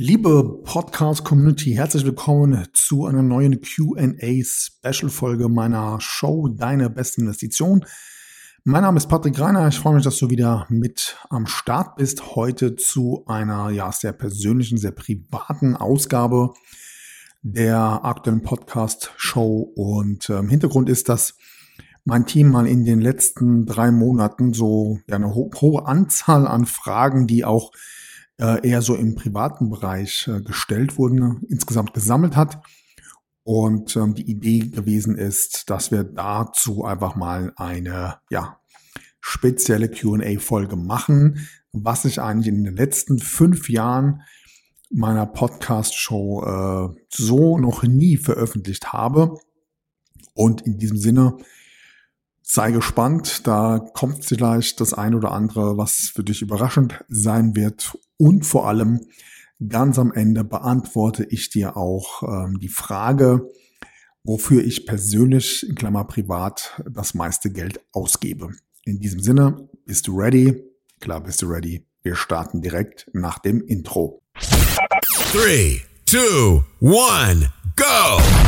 Liebe Podcast-Community, herzlich willkommen zu einer neuen QA-Special-Folge meiner Show Deine beste Investition. Mein Name ist Patrick Reiner. Ich freue mich, dass du wieder mit am Start bist. Heute zu einer ja, sehr persönlichen, sehr privaten Ausgabe der aktuellen Podcast-Show. Und ähm, Hintergrund ist, dass mein Team mal in den letzten drei Monaten so ja, eine ho hohe Anzahl an Fragen, die auch eher so im privaten Bereich äh, gestellt wurden, insgesamt gesammelt hat. Und ähm, die Idee gewesen ist, dass wir dazu einfach mal eine ja, spezielle QA-Folge machen, was ich eigentlich in den letzten fünf Jahren meiner Podcast-Show äh, so noch nie veröffentlicht habe. Und in diesem Sinne sei gespannt, da kommt vielleicht das ein oder andere, was für dich überraschend sein wird. Und vor allem ganz am Ende beantworte ich dir auch ähm, die Frage, wofür ich persönlich, in Klammer privat, das meiste Geld ausgebe. In diesem Sinne, bist du ready? Klar, bist du ready. Wir starten direkt nach dem Intro. 3, 2, 1. go.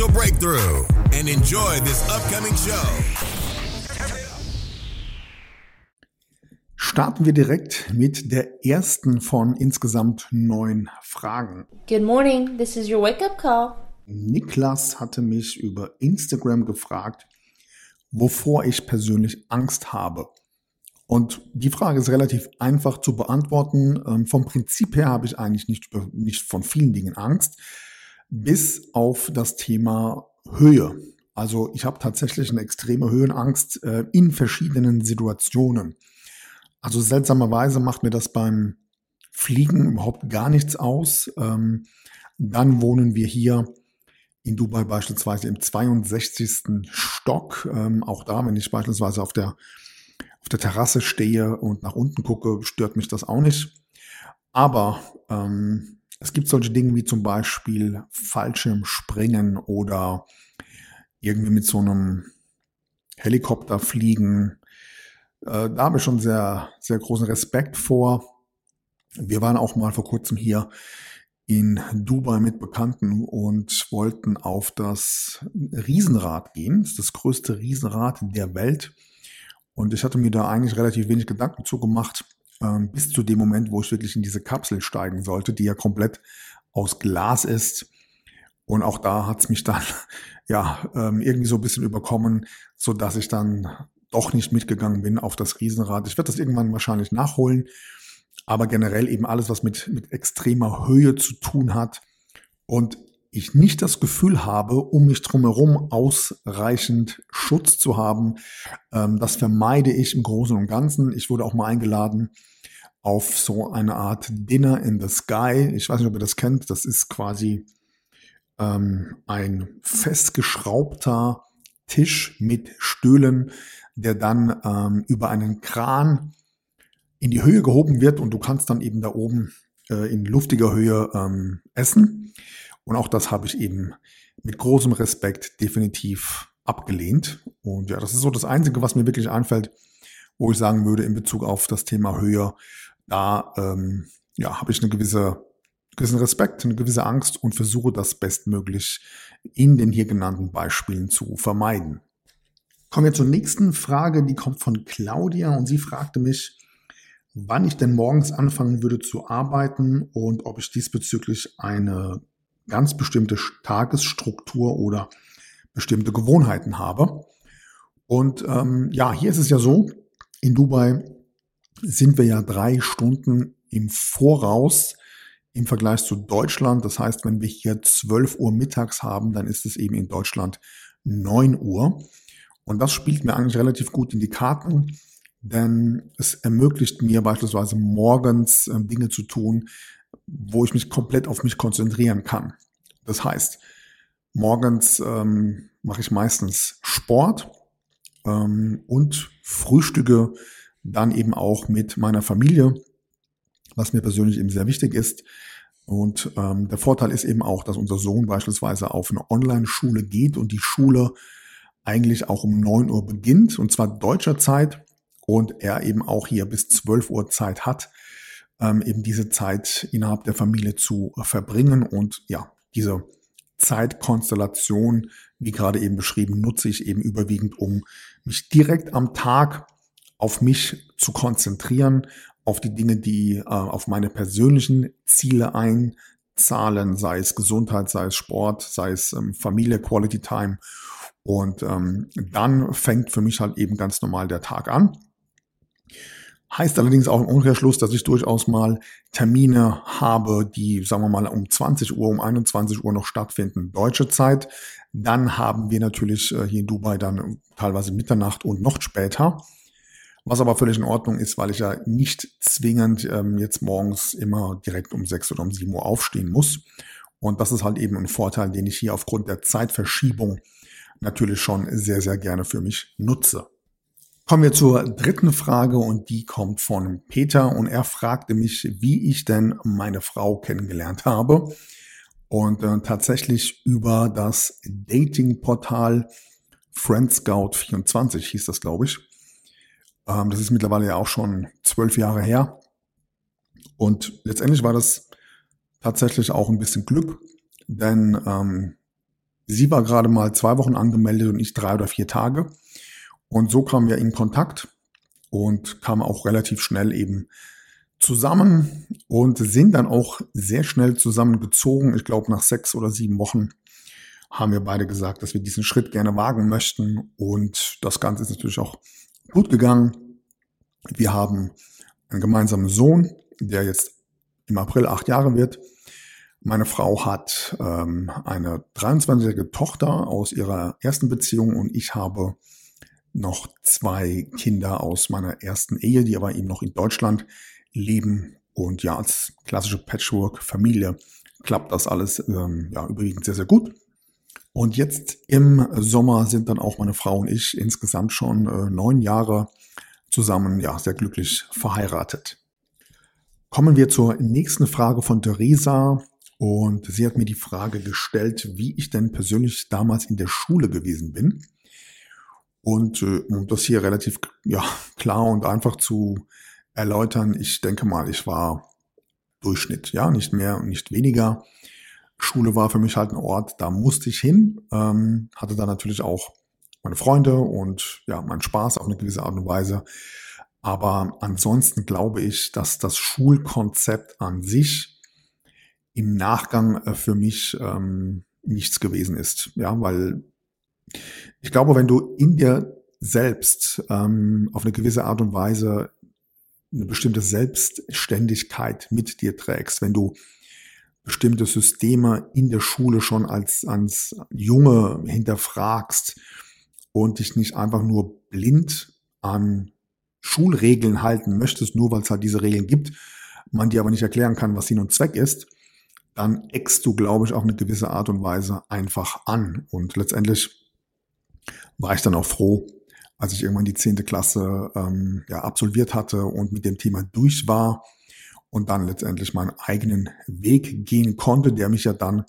breakthrough and enjoy this upcoming show. Starten wir direkt mit der ersten von insgesamt neun Fragen. Good morning, this is your wake-up call. Niklas hatte mich über Instagram gefragt, wovor ich persönlich Angst habe. Und die Frage ist relativ einfach zu beantworten. Ähm, vom Prinzip her habe ich eigentlich nicht, nicht von vielen Dingen Angst bis auf das Thema Höhe. Also ich habe tatsächlich eine extreme Höhenangst äh, in verschiedenen Situationen. Also seltsamerweise macht mir das beim Fliegen überhaupt gar nichts aus. Ähm, dann wohnen wir hier in Dubai beispielsweise im 62. Stock. Ähm, auch da, wenn ich beispielsweise auf der, auf der Terrasse stehe und nach unten gucke, stört mich das auch nicht. Aber ähm, es gibt solche Dinge wie zum Beispiel Fallschirmspringen oder irgendwie mit so einem Helikopter fliegen. Äh, da habe ich schon sehr, sehr großen Respekt vor. Wir waren auch mal vor kurzem hier in Dubai mit Bekannten und wollten auf das Riesenrad gehen. Das ist das größte Riesenrad der Welt. Und ich hatte mir da eigentlich relativ wenig Gedanken zugemacht ähm, bis zu dem Moment, wo ich wirklich in diese Kapsel steigen sollte, die ja komplett aus Glas ist. Und auch da hat es mich dann ja ähm, irgendwie so ein bisschen überkommen, so dass ich dann doch nicht mitgegangen bin auf das Riesenrad. Ich werde das irgendwann wahrscheinlich nachholen, aber generell eben alles, was mit, mit extremer Höhe zu tun hat und ich nicht das Gefühl habe, um mich drumherum ausreichend Schutz zu haben. Ähm, das vermeide ich im Großen und Ganzen. Ich wurde auch mal eingeladen auf so eine Art Dinner in the Sky. Ich weiß nicht, ob ihr das kennt. Das ist quasi ähm, ein festgeschraubter Tisch mit Stühlen, der dann ähm, über einen Kran in die Höhe gehoben wird und du kannst dann eben da oben äh, in luftiger Höhe ähm, essen. Und auch das habe ich eben mit großem Respekt definitiv abgelehnt. Und ja, das ist so das Einzige, was mir wirklich einfällt, wo ich sagen würde in Bezug auf das Thema Höhe, da ähm, ja, habe ich eine gewisse, gewissen Respekt, eine gewisse Angst und versuche das bestmöglich in den hier genannten Beispielen zu vermeiden. Kommen wir zur nächsten Frage, die kommt von Claudia und sie fragte mich, wann ich denn morgens anfangen würde zu arbeiten und ob ich diesbezüglich eine ganz bestimmte Tagesstruktur oder bestimmte Gewohnheiten habe. Und ähm, ja, hier ist es ja so, in Dubai sind wir ja drei Stunden im Voraus im Vergleich zu Deutschland. Das heißt, wenn wir hier 12 Uhr mittags haben, dann ist es eben in Deutschland 9 Uhr. Und das spielt mir eigentlich relativ gut in die Karten, denn es ermöglicht mir beispielsweise morgens äh, Dinge zu tun, wo ich mich komplett auf mich konzentrieren kann. Das heißt, morgens ähm, mache ich meistens Sport ähm, und frühstücke dann eben auch mit meiner Familie, was mir persönlich eben sehr wichtig ist. Und ähm, der Vorteil ist eben auch, dass unser Sohn beispielsweise auf eine Online-Schule geht und die Schule eigentlich auch um neun Uhr beginnt, und zwar deutscher Zeit, und er eben auch hier bis zwölf Uhr Zeit hat, ähm, eben diese Zeit innerhalb der Familie zu verbringen. Und ja, diese Zeitkonstellation, wie gerade eben beschrieben, nutze ich eben überwiegend, um mich direkt am Tag auf mich zu konzentrieren, auf die Dinge, die äh, auf meine persönlichen Ziele einzahlen, sei es Gesundheit, sei es Sport, sei es ähm, Familie, Quality Time. Und ähm, dann fängt für mich halt eben ganz normal der Tag an. Heißt allerdings auch im Umkehrschluss, dass ich durchaus mal Termine habe, die, sagen wir mal, um 20 Uhr, um 21 Uhr noch stattfinden, deutsche Zeit. Dann haben wir natürlich äh, hier in Dubai dann teilweise Mitternacht und noch später. Was aber völlig in Ordnung ist, weil ich ja nicht zwingend ähm, jetzt morgens immer direkt um 6 oder um 7 Uhr aufstehen muss. Und das ist halt eben ein Vorteil, den ich hier aufgrund der Zeitverschiebung natürlich schon sehr, sehr gerne für mich nutze. Kommen wir zur dritten Frage und die kommt von Peter und er fragte mich, wie ich denn meine Frau kennengelernt habe. Und äh, tatsächlich über das Datingportal Friendscout24 hieß das, glaube ich. Ähm, das ist mittlerweile ja auch schon zwölf Jahre her. Und letztendlich war das tatsächlich auch ein bisschen Glück, denn ähm, sie war gerade mal zwei Wochen angemeldet und ich drei oder vier Tage. Und so kamen wir in Kontakt und kamen auch relativ schnell eben zusammen und sind dann auch sehr schnell zusammengezogen. Ich glaube, nach sechs oder sieben Wochen haben wir beide gesagt, dass wir diesen Schritt gerne wagen möchten. Und das Ganze ist natürlich auch gut gegangen. Wir haben einen gemeinsamen Sohn, der jetzt im April acht Jahre wird. Meine Frau hat ähm, eine 23-jährige Tochter aus ihrer ersten Beziehung und ich habe noch zwei Kinder aus meiner ersten Ehe, die aber eben noch in Deutschland leben. Und ja, als klassische Patchwork-Familie klappt das alles ähm, ja überwiegend sehr, sehr gut. Und jetzt im Sommer sind dann auch meine Frau und ich insgesamt schon äh, neun Jahre zusammen, ja, sehr glücklich verheiratet. Kommen wir zur nächsten Frage von Theresa. Und sie hat mir die Frage gestellt, wie ich denn persönlich damals in der Schule gewesen bin. Und äh, um das hier relativ ja, klar und einfach zu erläutern, ich denke mal, ich war Durchschnitt, ja, nicht mehr und nicht weniger. Schule war für mich halt ein Ort, da musste ich hin, ähm, hatte da natürlich auch meine Freunde und ja, meinen Spaß auf eine gewisse Art und Weise. Aber ansonsten glaube ich, dass das Schulkonzept an sich im Nachgang äh, für mich ähm, nichts gewesen ist. Ja, weil ich glaube, wenn du in dir selbst ähm, auf eine gewisse Art und Weise eine bestimmte Selbstständigkeit mit dir trägst, wenn du bestimmte Systeme in der Schule schon als, als Junge hinterfragst und dich nicht einfach nur blind an Schulregeln halten möchtest, nur weil es halt diese Regeln gibt, man dir aber nicht erklären kann, was Sinn und Zweck ist, dann eckst du, glaube ich, auf eine gewisse Art und Weise einfach an. Und letztendlich war ich dann auch froh, als ich irgendwann die zehnte Klasse ähm, ja, absolviert hatte und mit dem Thema durch war und dann letztendlich meinen eigenen Weg gehen konnte, der mich ja dann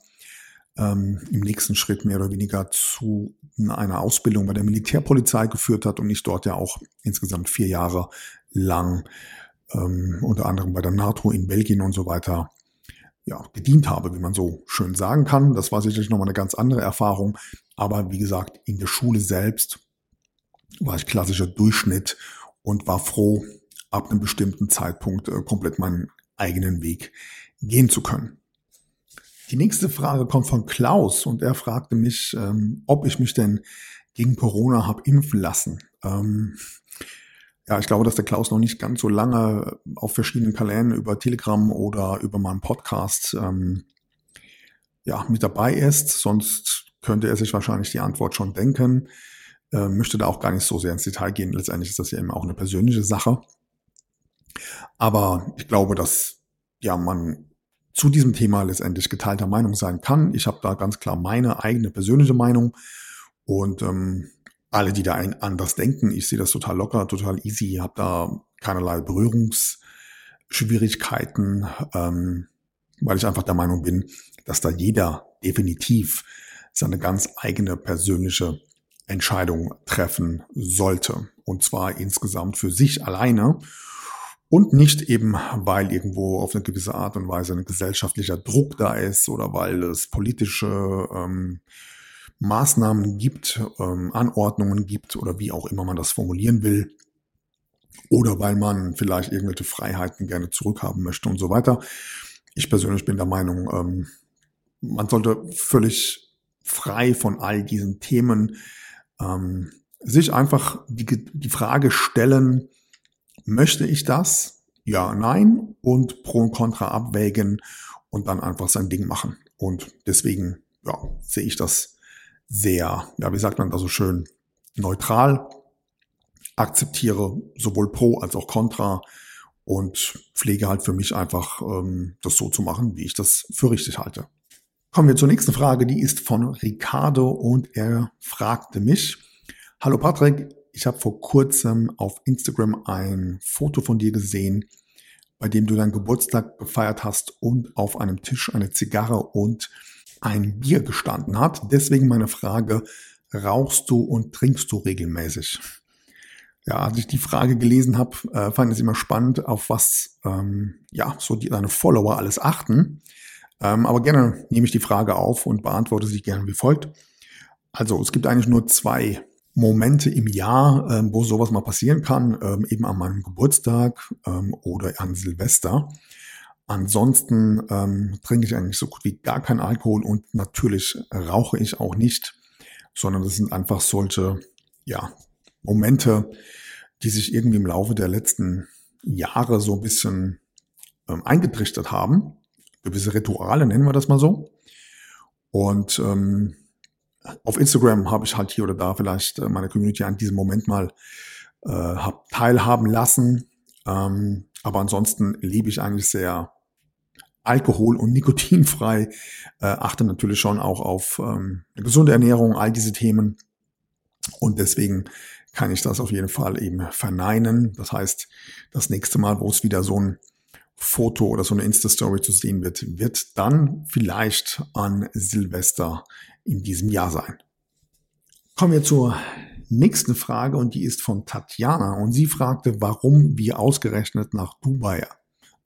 ähm, im nächsten Schritt mehr oder weniger zu einer Ausbildung bei der Militärpolizei geführt hat und ich dort ja auch insgesamt vier Jahre lang ähm, unter anderem bei der NATO in Belgien und so weiter ja, gedient habe, wie man so schön sagen kann. Das war sicherlich nochmal eine ganz andere Erfahrung. Aber wie gesagt, in der Schule selbst war ich klassischer Durchschnitt und war froh, ab einem bestimmten Zeitpunkt äh, komplett meinen eigenen Weg gehen zu können. Die nächste Frage kommt von Klaus und er fragte mich, ähm, ob ich mich denn gegen Corona habe impfen lassen. Ähm, ja, ich glaube, dass der Klaus noch nicht ganz so lange auf verschiedenen Kanälen über Telegram oder über meinen Podcast ähm, ja, mit dabei ist. Sonst könnte er sich wahrscheinlich die Antwort schon denken. Äh, möchte da auch gar nicht so sehr ins Detail gehen. Letztendlich ist das ja eben auch eine persönliche Sache. Aber ich glaube, dass ja man zu diesem Thema letztendlich geteilter Meinung sein kann. Ich habe da ganz klar meine eigene persönliche Meinung und ähm, alle, die da ein anders denken, ich sehe das total locker, total easy, habe da keinerlei Berührungsschwierigkeiten, ähm, weil ich einfach der Meinung bin, dass da jeder definitiv seine ganz eigene persönliche Entscheidung treffen sollte. Und zwar insgesamt für sich alleine und nicht eben, weil irgendwo auf eine gewisse Art und Weise ein gesellschaftlicher Druck da ist oder weil es politische ähm, Maßnahmen gibt, ähm, Anordnungen gibt oder wie auch immer man das formulieren will. Oder weil man vielleicht irgendwelche Freiheiten gerne zurückhaben möchte und so weiter. Ich persönlich bin der Meinung, ähm, man sollte völlig frei von all diesen Themen ähm, sich einfach die, die Frage stellen, möchte ich das? Ja, nein und Pro und Contra abwägen und dann einfach sein Ding machen. Und deswegen ja, sehe ich das sehr, ja, wie sagt man da so schön, neutral, akzeptiere sowohl Pro als auch Contra und pflege halt für mich einfach ähm, das so zu machen, wie ich das für richtig halte. Kommen wir zur nächsten Frage, die ist von Ricardo und er fragte mich, Hallo Patrick, ich habe vor kurzem auf Instagram ein Foto von dir gesehen, bei dem du deinen Geburtstag gefeiert hast und auf einem Tisch eine Zigarre und ein Bier gestanden hat. Deswegen meine Frage, rauchst du und trinkst du regelmäßig? Ja, als ich die Frage gelesen habe, äh, fand ich es immer spannend, auf was ähm, ja so die, deine Follower alles achten. Ähm, aber gerne nehme ich die Frage auf und beantworte sie gerne wie folgt. Also es gibt eigentlich nur zwei Momente im Jahr, ähm, wo sowas mal passieren kann, ähm, eben an meinem Geburtstag ähm, oder an Silvester. Ansonsten ähm, trinke ich eigentlich so gut wie gar keinen Alkohol und natürlich rauche ich auch nicht, sondern das sind einfach solche ja, Momente, die sich irgendwie im Laufe der letzten Jahre so ein bisschen ähm, eingetrichtert haben. Gewisse Rituale nennen wir das mal so. Und ähm, auf Instagram habe ich halt hier oder da vielleicht äh, meine Community an diesem Moment mal äh, hab teilhaben lassen. Ähm, aber ansonsten lebe ich eigentlich sehr alkohol- und nikotinfrei, äh, achte natürlich schon auch auf ähm, eine gesunde Ernährung, all diese Themen. Und deswegen kann ich das auf jeden Fall eben verneinen. Das heißt, das nächste Mal, wo es wieder so ein Foto oder so eine Insta-Story zu sehen wird, wird dann vielleicht an Silvester in diesem Jahr sein. Kommen wir zur nächsten Frage und die ist von Tatjana und sie fragte, warum wir ausgerechnet nach Dubai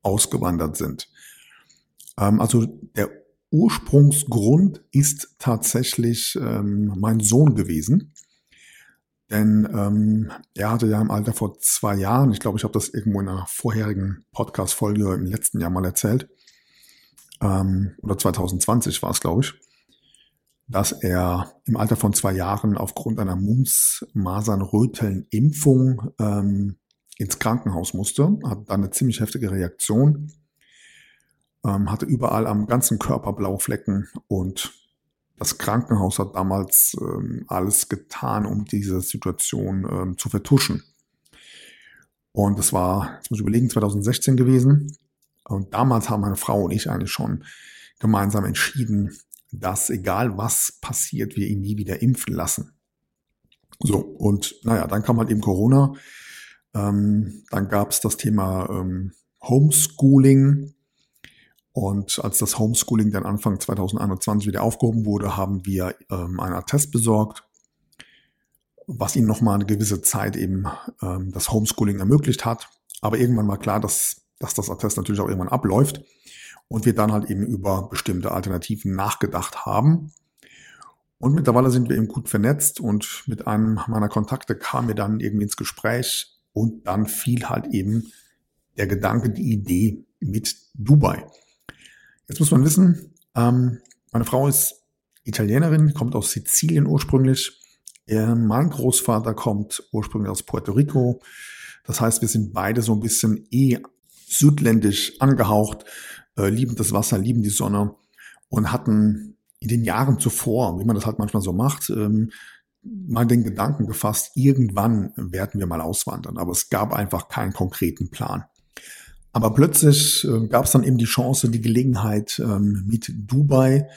ausgewandert sind. Ähm, also der Ursprungsgrund ist tatsächlich ähm, mein Sohn gewesen. Denn ähm, er hatte ja im Alter vor zwei Jahren, ich glaube, ich habe das irgendwo in einer vorherigen Podcast-Folge im letzten Jahr mal erzählt, ähm, oder 2020 war es, glaube ich, dass er im Alter von zwei Jahren aufgrund einer Mumps-Masern-Röteln-Impfung ähm, ins Krankenhaus musste, hat dann eine ziemlich heftige Reaktion, ähm, hatte überall am ganzen Körper blaue Flecken und das Krankenhaus hat damals ähm, alles getan, um diese Situation ähm, zu vertuschen. Und das war, jetzt muss ich überlegen, 2016 gewesen. Und damals haben meine Frau und ich eigentlich schon gemeinsam entschieden, dass egal was passiert, wir ihn nie wieder impfen lassen. So, und naja, dann kam halt eben Corona. Ähm, dann gab es das Thema ähm, Homeschooling. Und als das Homeschooling dann Anfang 2021 wieder aufgehoben wurde, haben wir ähm, einen Attest besorgt, was ihnen nochmal eine gewisse Zeit eben ähm, das Homeschooling ermöglicht hat. Aber irgendwann war klar, dass, dass das Attest natürlich auch irgendwann abläuft und wir dann halt eben über bestimmte Alternativen nachgedacht haben. Und mittlerweile sind wir eben gut vernetzt und mit einem meiner Kontakte kam wir dann irgendwie ins Gespräch und dann fiel halt eben der Gedanke, die Idee mit Dubai. Jetzt muss man wissen, ähm, meine Frau ist Italienerin, kommt aus Sizilien ursprünglich. Er, mein Großvater kommt ursprünglich aus Puerto Rico. Das heißt, wir sind beide so ein bisschen eh südländisch angehaucht, äh, lieben das Wasser, lieben die Sonne und hatten in den Jahren zuvor, wie man das halt manchmal so macht, ähm, mal den Gedanken gefasst, irgendwann werden wir mal auswandern. Aber es gab einfach keinen konkreten Plan. Aber plötzlich äh, gab es dann eben die Chance, die Gelegenheit ähm, mit Dubai.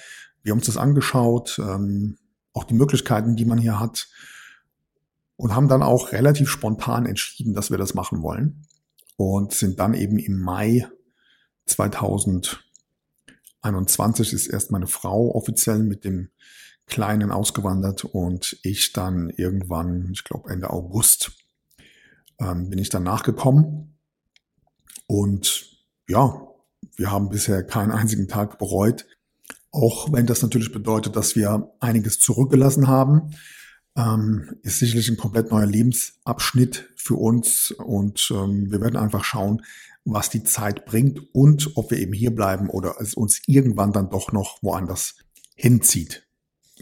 Wir haben uns das angeschaut, ähm, auch die Möglichkeiten, die man hier hat und haben dann auch relativ spontan entschieden, dass wir das machen wollen und sind dann eben im Mai 2021 ist erst meine Frau offiziell mit dem Kleinen ausgewandert und ich dann irgendwann, ich glaube Ende August, ähm, bin ich dann nachgekommen. Und ja, wir haben bisher keinen einzigen Tag bereut, auch wenn das natürlich bedeutet, dass wir einiges zurückgelassen haben ähm, ist sicherlich ein komplett neuer Lebensabschnitt für uns. Und ähm, wir werden einfach schauen, was die Zeit bringt und ob wir eben hier bleiben oder es uns irgendwann dann doch noch woanders hinzieht.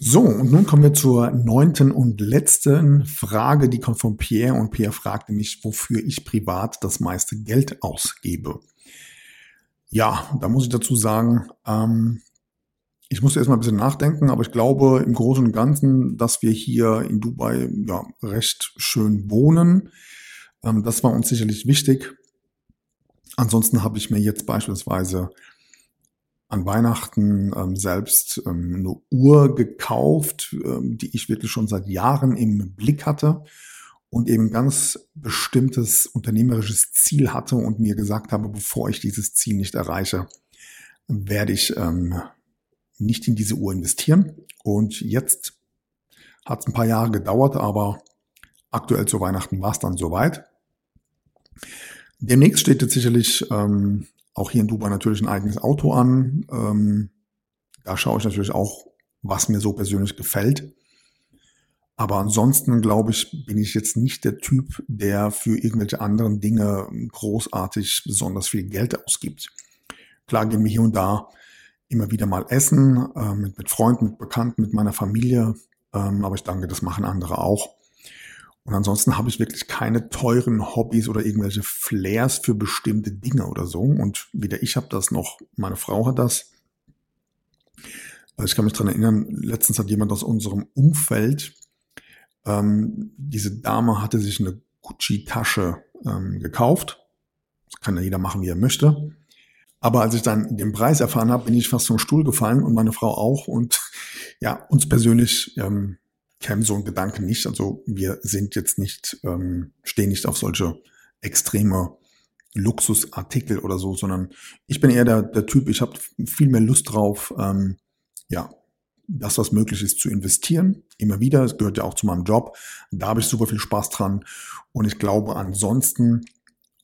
So, und nun kommen wir zur neunten und letzten Frage, die kommt von Pierre und Pierre fragte mich, wofür ich privat das meiste Geld ausgebe. Ja, da muss ich dazu sagen, ähm, ich muss erstmal ein bisschen nachdenken, aber ich glaube im Großen und Ganzen, dass wir hier in Dubai ja recht schön wohnen. Ähm, das war uns sicherlich wichtig. Ansonsten habe ich mir jetzt beispielsweise an Weihnachten ähm, selbst ähm, eine Uhr gekauft, ähm, die ich wirklich schon seit Jahren im Blick hatte und eben ganz bestimmtes unternehmerisches Ziel hatte und mir gesagt habe, bevor ich dieses Ziel nicht erreiche, werde ich ähm, nicht in diese Uhr investieren. Und jetzt hat es ein paar Jahre gedauert, aber aktuell zu Weihnachten war es dann soweit. Demnächst steht jetzt sicherlich ähm, auch hier in Dubai natürlich ein eigenes Auto an. Ähm, da schaue ich natürlich auch, was mir so persönlich gefällt. Aber ansonsten glaube ich, bin ich jetzt nicht der Typ, der für irgendwelche anderen Dinge großartig besonders viel Geld ausgibt. Klar gehen wir hier und da immer wieder mal essen, äh, mit, mit Freunden, mit Bekannten, mit meiner Familie. Ähm, aber ich denke, das machen andere auch. Und ansonsten habe ich wirklich keine teuren Hobbys oder irgendwelche Flares für bestimmte Dinge oder so. Und weder ich habe das noch meine Frau hat das. Also ich kann mich dran erinnern, letztens hat jemand aus unserem Umfeld, ähm, diese Dame hatte sich eine Gucci-Tasche ähm, gekauft. Das kann ja jeder machen, wie er möchte. Aber als ich dann den Preis erfahren habe, bin ich fast vom Stuhl gefallen und meine Frau auch. Und ja, uns persönlich ähm, käme so ein Gedanke nicht. Also wir sind jetzt nicht, ähm, stehen nicht auf solche extreme Luxusartikel oder so, sondern ich bin eher der, der Typ, ich habe viel mehr Lust drauf, ähm, ja, das, was möglich ist, zu investieren. Immer wieder, es gehört ja auch zu meinem Job. Da habe ich super viel Spaß dran. Und ich glaube, ansonsten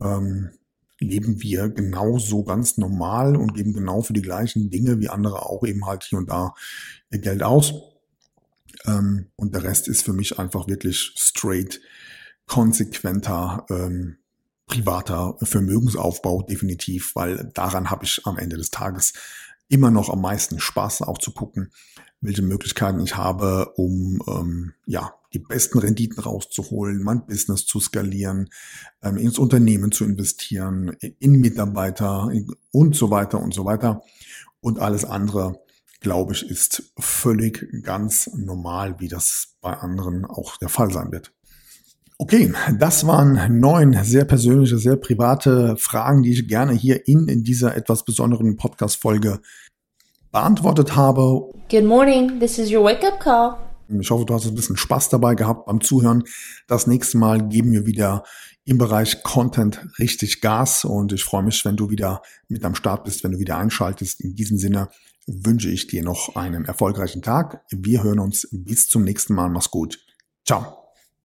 ähm, leben wir genauso ganz normal und geben genau für die gleichen Dinge wie andere auch eben halt hier und da ihr Geld aus. Ähm, und der Rest ist für mich einfach wirklich straight, konsequenter, ähm, privater Vermögensaufbau definitiv, weil daran habe ich am Ende des Tages immer noch am meisten Spaß, auch zu gucken, welche Möglichkeiten ich habe, um ähm, ja die besten Renditen rauszuholen, mein Business zu skalieren, ähm, ins Unternehmen zu investieren, in Mitarbeiter und so weiter und so weiter. Und alles andere, glaube ich, ist völlig ganz normal, wie das bei anderen auch der Fall sein wird. Okay, das waren neun sehr persönliche, sehr private Fragen, die ich gerne hier in, in dieser etwas besonderen Podcast-Folge beantwortet habe. Good morning, this is your wake-up call. Ich hoffe, du hast ein bisschen Spaß dabei gehabt beim Zuhören. Das nächste Mal geben wir wieder im Bereich Content richtig Gas und ich freue mich, wenn du wieder mit am Start bist, wenn du wieder einschaltest. In diesem Sinne wünsche ich dir noch einen erfolgreichen Tag. Wir hören uns bis zum nächsten Mal. Mach's gut. Ciao.